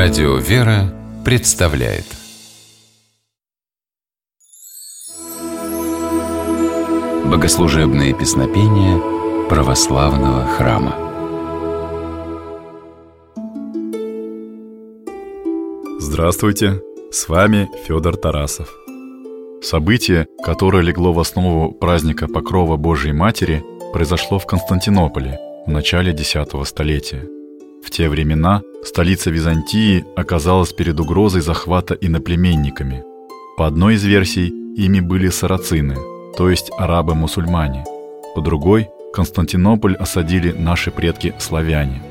Радио «Вера» представляет Богослужебные песнопения православного храма Здравствуйте! С вами Федор Тарасов. Событие, которое легло в основу праздника Покрова Божией Матери, произошло в Константинополе в начале X столетия. В те времена столица Византии оказалась перед угрозой захвата иноплеменниками. По одной из версий, ими были сарацины, то есть арабы-мусульмане. По другой, Константинополь осадили наши предки-славяне.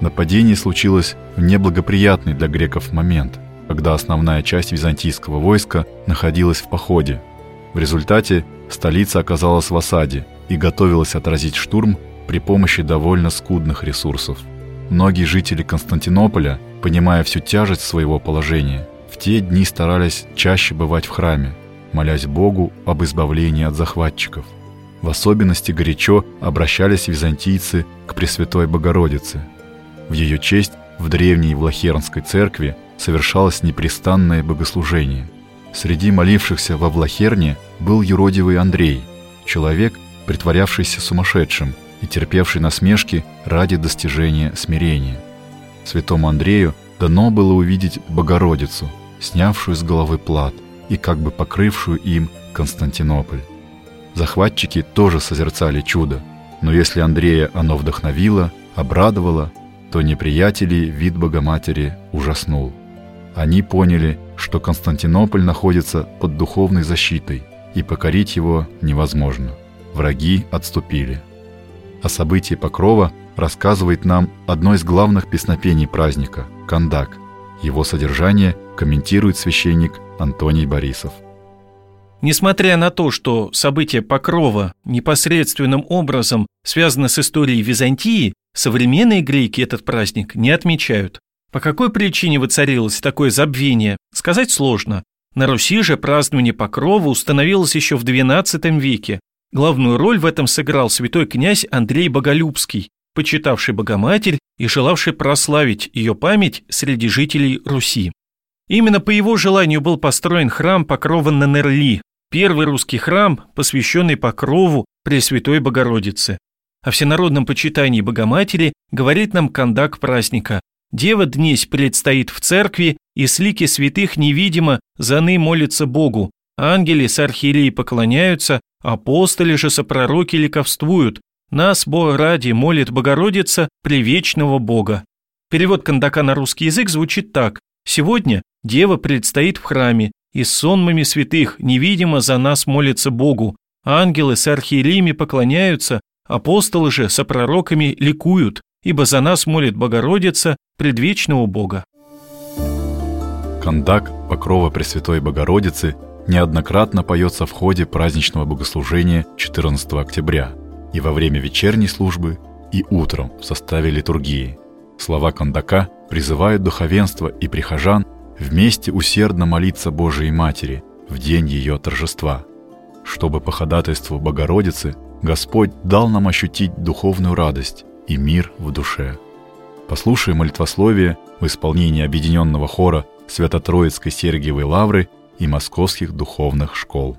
Нападение случилось в неблагоприятный для греков момент, когда основная часть византийского войска находилась в походе. В результате столица оказалась в осаде и готовилась отразить штурм при помощи довольно скудных ресурсов. Многие жители Константинополя, понимая всю тяжесть своего положения, в те дни старались чаще бывать в храме, молясь Богу об избавлении от захватчиков. В особенности горячо обращались византийцы к Пресвятой Богородице. В ее честь в древней Влахернской церкви совершалось непрестанное богослужение. Среди молившихся во Влахерне был юродивый Андрей, человек, притворявшийся сумасшедшим – и терпевший насмешки ради достижения смирения. Святому Андрею дано было увидеть Богородицу, снявшую с головы плат и как бы покрывшую им Константинополь. Захватчики тоже созерцали чудо, но если Андрея оно вдохновило, обрадовало, то неприятелей вид Богоматери ужаснул. Они поняли, что Константинополь находится под духовной защитой, и покорить его невозможно. Враги отступили. О событии Покрова рассказывает нам одно из главных песнопений праздника – «Кандак». Его содержание комментирует священник Антоний Борисов. Несмотря на то, что события Покрова непосредственным образом связаны с историей Византии, современные греки этот праздник не отмечают. По какой причине воцарилось такое забвение, сказать сложно. На Руси же празднование Покрова установилось еще в XII веке, Главную роль в этом сыграл святой князь Андрей Боголюбский, почитавший Богоматерь и желавший прославить ее память среди жителей Руси. Именно по его желанию был построен храм Покрова на Нерли, первый русский храм, посвященный Покрову Пресвятой Богородице. О всенародном почитании Богоматери говорит нам кондак праздника. Дева днесь предстоит в церкви, и с лики святых невидимо за ны молится Богу. Ангели с архиереей поклоняются, Апостоли же сопророки ликовствуют, нас, Бога ради, молит Богородица, превечного Бога. Перевод кондака на русский язык звучит так. Сегодня Дева предстоит в храме, и с сонмами святых невидимо за нас молится Богу. Ангелы с архиереями поклоняются, апостолы же со пророками ликуют, ибо за нас молит Богородица, предвечного Бога. Кондак Покрова Пресвятой Богородицы неоднократно поется в ходе праздничного богослужения 14 октября и во время вечерней службы, и утром в составе литургии. Слова кондака призывают духовенство и прихожан вместе усердно молиться Божией Матери в день ее торжества, чтобы по ходатайству Богородицы Господь дал нам ощутить духовную радость и мир в душе. Послушаем молитвословие в исполнении объединенного хора Свято-Троицкой Сергиевой Лавры и московских духовных школ.